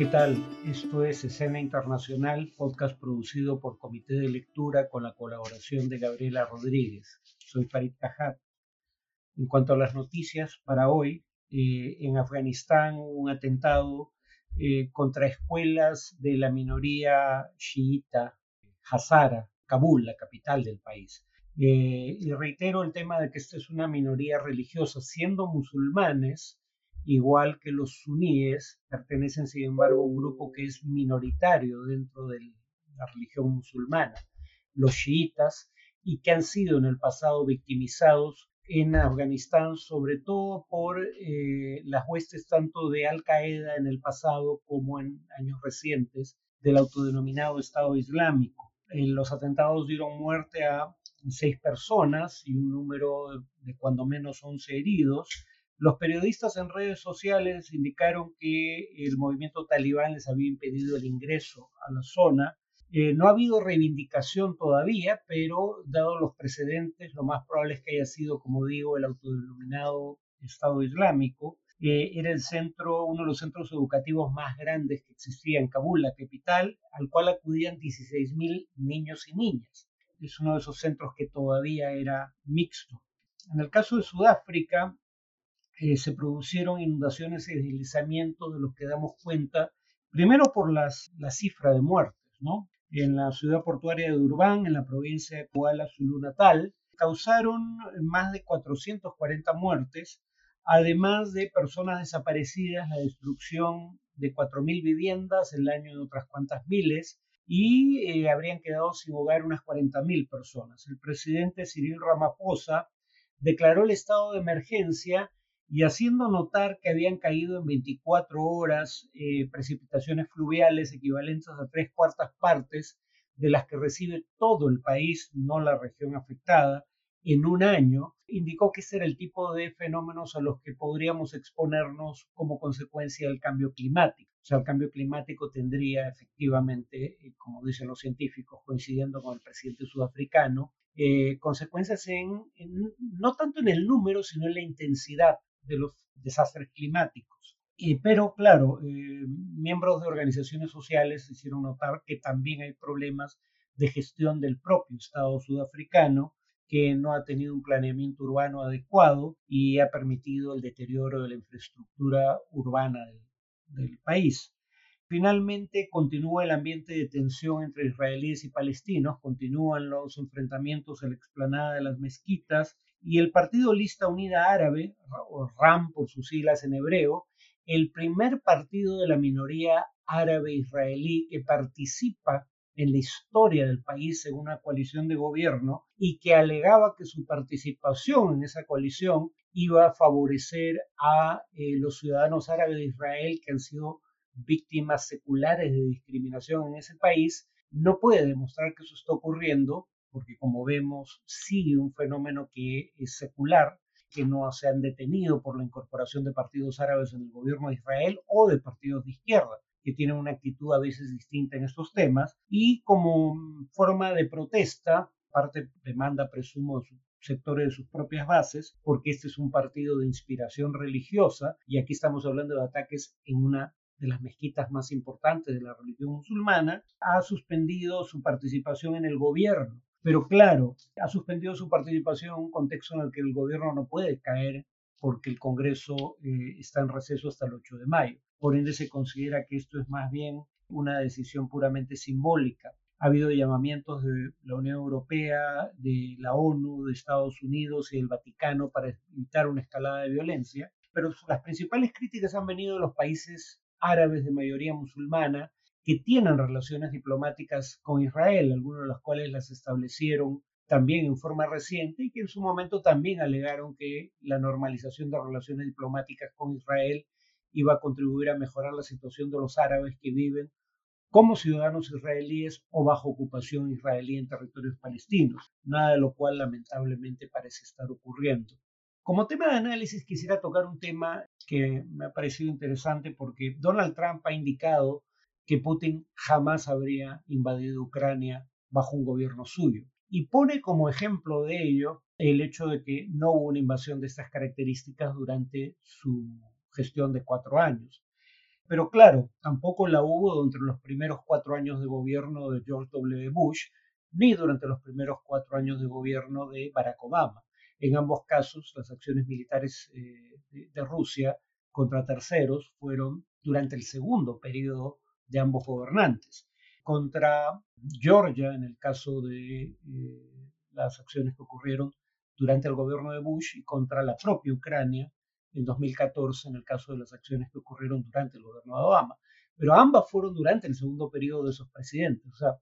¿Qué tal? Esto es Escena Internacional, podcast producido por Comité de Lectura con la colaboración de Gabriela Rodríguez. Soy Farid Cajat. En cuanto a las noticias para hoy, eh, en Afganistán un atentado eh, contra escuelas de la minoría chiita Hazara, Kabul, la capital del país. Eh, y reitero el tema de que esta es una minoría religiosa, siendo musulmanes, igual que los suníes, pertenecen sin embargo a un grupo que es minoritario dentro de la religión musulmana, los chiitas, y que han sido en el pasado victimizados en Afganistán, sobre todo por eh, las huestes tanto de Al Qaeda en el pasado como en años recientes del autodenominado Estado Islámico. En los atentados dieron muerte a seis personas y un número de cuando menos 11 heridos. Los periodistas en redes sociales indicaron que el movimiento talibán les había impedido el ingreso a la zona. Eh, no ha habido reivindicación todavía, pero dado los precedentes, lo más probable es que haya sido, como digo, el autodenominado Estado Islámico. Eh, era el centro, uno de los centros educativos más grandes que existía en Kabul, la capital, al cual acudían 16.000 niños y niñas es uno de esos centros que todavía era mixto. En el caso de Sudáfrica, eh, se produjeron inundaciones y deslizamientos de los que damos cuenta, primero por las, la cifra de muertes, ¿no? En la ciudad portuaria de Durban, en la provincia de Kuala Zulu Natal, causaron más de 440 muertes, además de personas desaparecidas, la destrucción de 4.000 viviendas, el daño de otras cuantas miles, y eh, habrían quedado sin hogar unas 40.000 personas. El presidente Cyril Ramaphosa declaró el estado de emergencia y haciendo notar que habían caído en 24 horas eh, precipitaciones fluviales equivalentes a tres cuartas partes de las que recibe todo el país, no la región afectada, en un año, indicó que ese era el tipo de fenómenos a los que podríamos exponernos como consecuencia del cambio climático. O sea, el cambio climático tendría efectivamente, eh, como dicen los científicos, coincidiendo con el presidente sudafricano, eh, consecuencias en, no tanto en el número, sino en la intensidad de los desastres climáticos. pero claro, eh, miembros de organizaciones sociales hicieron notar que también hay problemas de gestión del propio Estado sudafricano, que no ha tenido un planeamiento urbano adecuado y ha permitido el deterioro de la infraestructura urbana del, país. Finalmente, continúa el ambiente de tensión entre israelíes y palestinos, continúan los enfrentamientos en la explanada de las mezquitas y el Partido Lista Unida Árabe, o RAM por sus siglas en hebreo, el primer partido de la minoría árabe israelí que participa en la historia del país en una coalición de gobierno y que alegaba que su participación en esa coalición iba a favorecer a eh, los ciudadanos árabes de Israel que han sido víctimas seculares de discriminación en ese país, no puede demostrar que eso está ocurriendo, porque como vemos sigue un fenómeno que es secular, que no se han detenido por la incorporación de partidos árabes en el gobierno de Israel o de partidos de izquierda que tienen una actitud a veces distinta en estos temas, y como forma de protesta, parte demanda, presumo, sectores de sus propias bases, porque este es un partido de inspiración religiosa, y aquí estamos hablando de ataques en una de las mezquitas más importantes de la religión musulmana, ha suspendido su participación en el gobierno. Pero claro, ha suspendido su participación en un contexto en el que el gobierno no puede caer porque el Congreso eh, está en receso hasta el 8 de mayo. Por ende, se considera que esto es más bien una decisión puramente simbólica. Ha habido llamamientos de la Unión Europea, de la ONU, de Estados Unidos y del Vaticano para evitar una escalada de violencia, pero las principales críticas han venido de los países árabes de mayoría musulmana que tienen relaciones diplomáticas con Israel, algunos de los cuales las establecieron también en forma reciente y que en su momento también alegaron que la normalización de relaciones diplomáticas con Israel iba a contribuir a mejorar la situación de los árabes que viven como ciudadanos israelíes o bajo ocupación israelí en territorios palestinos, nada de lo cual lamentablemente parece estar ocurriendo. Como tema de análisis quisiera tocar un tema que me ha parecido interesante porque Donald Trump ha indicado que Putin jamás habría invadido Ucrania bajo un gobierno suyo y pone como ejemplo de ello el hecho de que no hubo una invasión de estas características durante su gestión de cuatro años. Pero claro, tampoco la hubo durante los primeros cuatro años de gobierno de George W. Bush, ni durante los primeros cuatro años de gobierno de Barack Obama. En ambos casos, las acciones militares eh, de, Rusia contra terceros fueron durante el segundo periodo de ambos gobernantes. Contra Georgia, en el caso de eh, las acciones que ocurrieron durante el gobierno de Bush, y contra la propia Ucrania en 2014, en el caso de las acciones que ocurrieron durante el gobierno de Obama. Pero ambas fueron durante el segundo periodo de esos presidentes. O sea,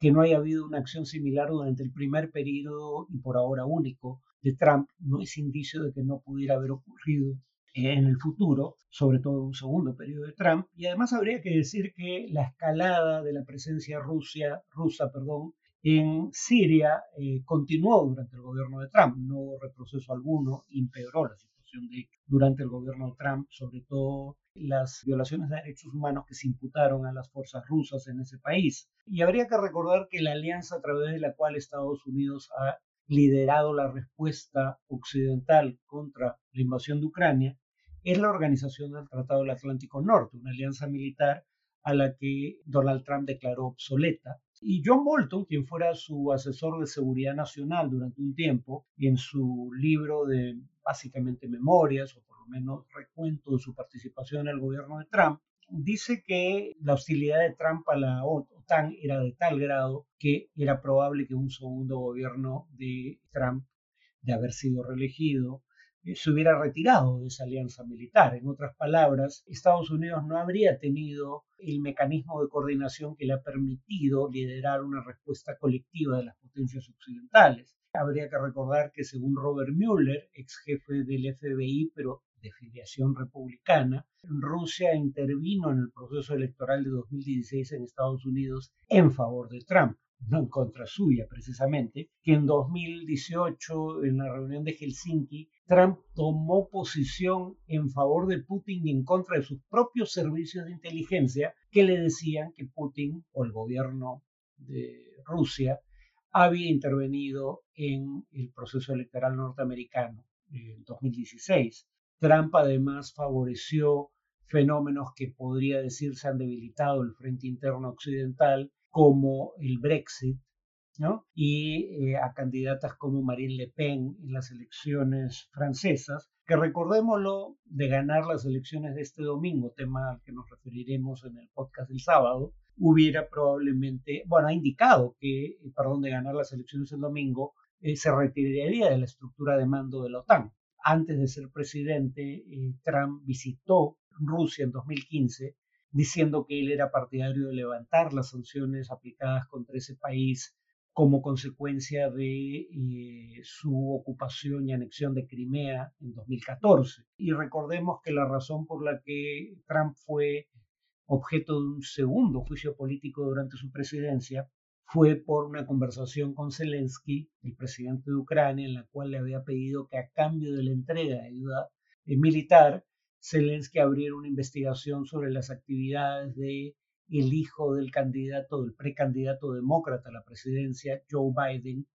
que no haya habido una acción similar durante el primer periodo y por ahora único de Trump no es indicio de que no pudiera haber ocurrido en el futuro, sobre todo en un segundo periodo de Trump. Y además habría que decir que la escalada de la presencia rusa, en Siria eh, continuó durante el gobierno de Trump, no hubo retroceso alguno, empeoró la situación de, durante el gobierno de Trump, sobre todo las violaciones de derechos humanos que se imputaron a las fuerzas rusas en ese país. Y habría que recordar que la alianza a través de la cual Estados Unidos ha liderado la respuesta occidental contra la invasión de Ucrania es la organización del Tratado del Atlántico Norte, una alianza militar a la que Donald Trump declaró obsoleta. Y John Bolton, quien fuera su asesor de seguridad nacional durante un tiempo, y en su libro de básicamente memorias, o por lo menos recuento de su participación en el gobierno de Trump, dice que la hostilidad de Trump a la OTAN era de tal grado que era probable que un segundo gobierno de Trump, de haber sido reelegido, eh, se hubiera retirado de esa alianza militar. En otras palabras, Estados Unidos no habría tenido el mecanismo de coordinación que le ha permitido liderar una respuesta colectiva de las potencias occidentales. Habría que recordar que según Robert Mueller, ex jefe del FBI, pero de filiación republicana, Rusia intervino en el proceso electoral de 2016 en Estados Unidos en favor de Trump no en contra suya precisamente, que en 2018, en la reunión de Helsinki, Trump tomó posición en favor de Putin y en contra de sus propios servicios de inteligencia que le decían que Putin o el gobierno de Rusia había intervenido en el proceso electoral norteamericano en 2016. Trump además favoreció fenómenos que podría decirse han debilitado el frente interno occidental como el Brexit, y eh, a candidatas como Marine Le Pen en las elecciones francesas, que recordémoslo de ganar las elecciones de este domingo, tema al que nos referiremos en el podcast del sábado, hubiera probablemente, bueno, ha indicado que, eh, perdón, de ganar las elecciones el domingo, eh, se retiraría de la estructura de mando de la OTAN. Antes de ser presidente, Trump visitó Rusia en 2015 diciendo que él era partidario de levantar las sanciones aplicadas contra ese país como consecuencia de eh, su ocupación y anexión de Crimea en 2014. Y recordemos que la razón por la que Trump fue objeto de un segundo juicio político durante su presidencia fue por una conversación con Zelensky, el presidente de Ucrania, en la cual le había pedido que a cambio de la entrega de ayuda eh, militar, Zelensky abriera una investigación sobre las actividades de el hijo del candidato, del precandidato demócrata a la presidencia, Joe Biden,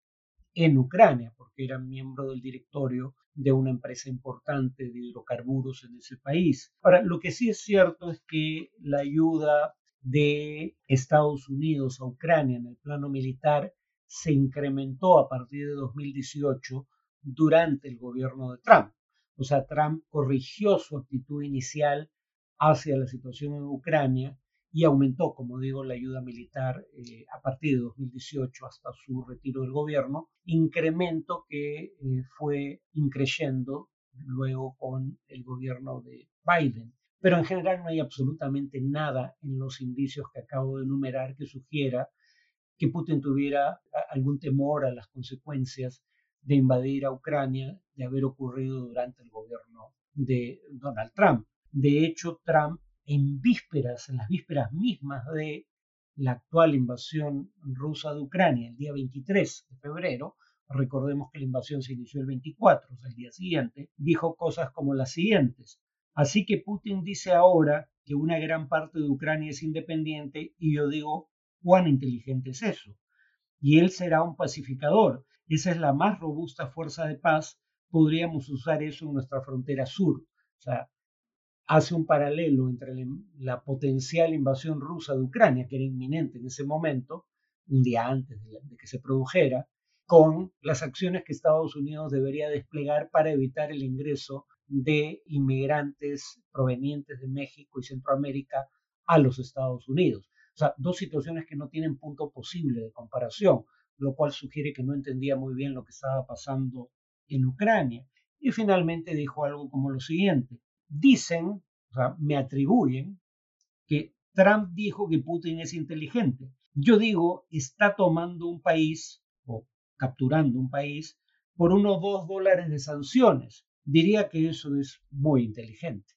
en Ucrania, porque era miembro del directorio de una empresa importante de hidrocarburos en ese país. Ahora, lo que sí es cierto es que la ayuda de Estados Unidos a Ucrania en el plano militar se incrementó a partir de 2018 durante el gobierno de Trump. O sea, Trump corrigió su actitud inicial hacia la situación en Ucrania y aumentó, como digo, la ayuda militar eh, a partir de 2018 hasta su retiro del gobierno, incremento que eh, fue increyendo luego con el gobierno de Biden. Pero en general no hay absolutamente nada en los indicios que acabo de enumerar que sugiera que Putin tuviera algún temor a las consecuencias de invadir a Ucrania de haber ocurrido durante el gobierno de Donald Trump. De hecho, Trump en vísperas, en las vísperas mismas de la actual invasión rusa de Ucrania, el día 23 de febrero, recordemos que la invasión se inició el 24, o sea, el día siguiente, dijo cosas como las siguientes. Así que Putin dice ahora que una gran parte de Ucrania es independiente y yo digo, ¿cuán inteligente es eso? Y él será un pacificador esa es la más robusta fuerza de paz. Podríamos usar eso en nuestra frontera sur. O sea, hace un paralelo entre la potencial invasión rusa de Ucrania, que era inminente en ese momento, un día antes de, que se produjera, con las acciones que Estados Unidos debería desplegar para evitar el ingreso de inmigrantes provenientes de México y Centroamérica a los Estados Unidos. O sea, dos situaciones que no tienen punto posible de comparación, lo cual sugiere que no entendía muy bien lo que estaba pasando en Ucrania. Y finalmente dijo algo como lo siguiente. Dicen, o sea, me atribuyen que Trump dijo que Putin es inteligente. Yo digo, está tomando un país o capturando un país por unos dos dólares de sanciones. Diría que eso es muy inteligente,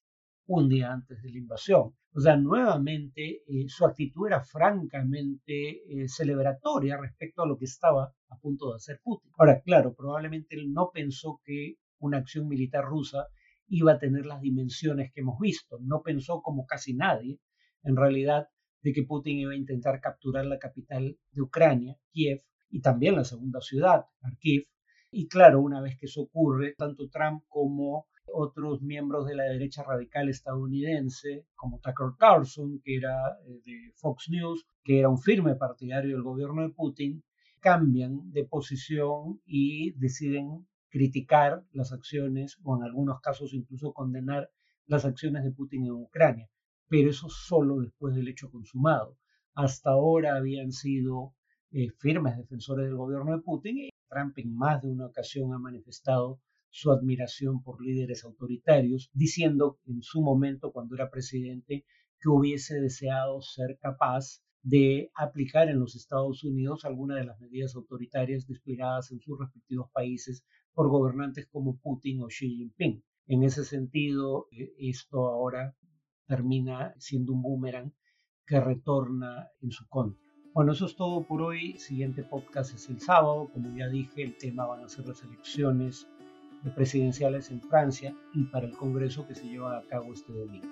un día antes de la invasión. O sea, nuevamente eh, su actitud era francamente eh, celebratoria respecto a lo que estaba a punto de hacer Putin. Ahora, claro, probablemente él no pensó que una acción militar rusa iba a tener las dimensiones que hemos visto. No pensó, como casi nadie, en realidad, de que Putin iba a intentar capturar la capital de Ucrania, Kiev, y también la segunda ciudad, Kharkiv. Y claro, una vez que eso ocurre, tanto Trump como otros miembros de la derecha radical estadounidense, como Tucker Carlson, que era eh, de Fox News, que era un firme partidario del gobierno de Putin, cambian de posición y deciden criticar las acciones o en algunos casos incluso condenar las acciones de Putin en Ucrania, pero eso solo después del hecho consumado. Hasta ahora habían sido eh, firmes defensores del gobierno de Putin y Trump en más de una ocasión ha manifestado su admiración por líderes autoritarios, diciendo en su momento, cuando era presidente, que hubiese deseado ser capaz de aplicar en los Estados Unidos algunas de las medidas autoritarias desplegadas en sus respectivos países por gobernantes como Putin o Xi Jinping. En ese sentido, eh, esto ahora termina siendo un boomerang que retorna en su contra. Bueno, eso es todo por hoy. siguiente podcast es el sábado. Como ya dije, el tema van a ser las elecciones presidenciales en Francia y para el Congreso que se lleva a cabo este domingo.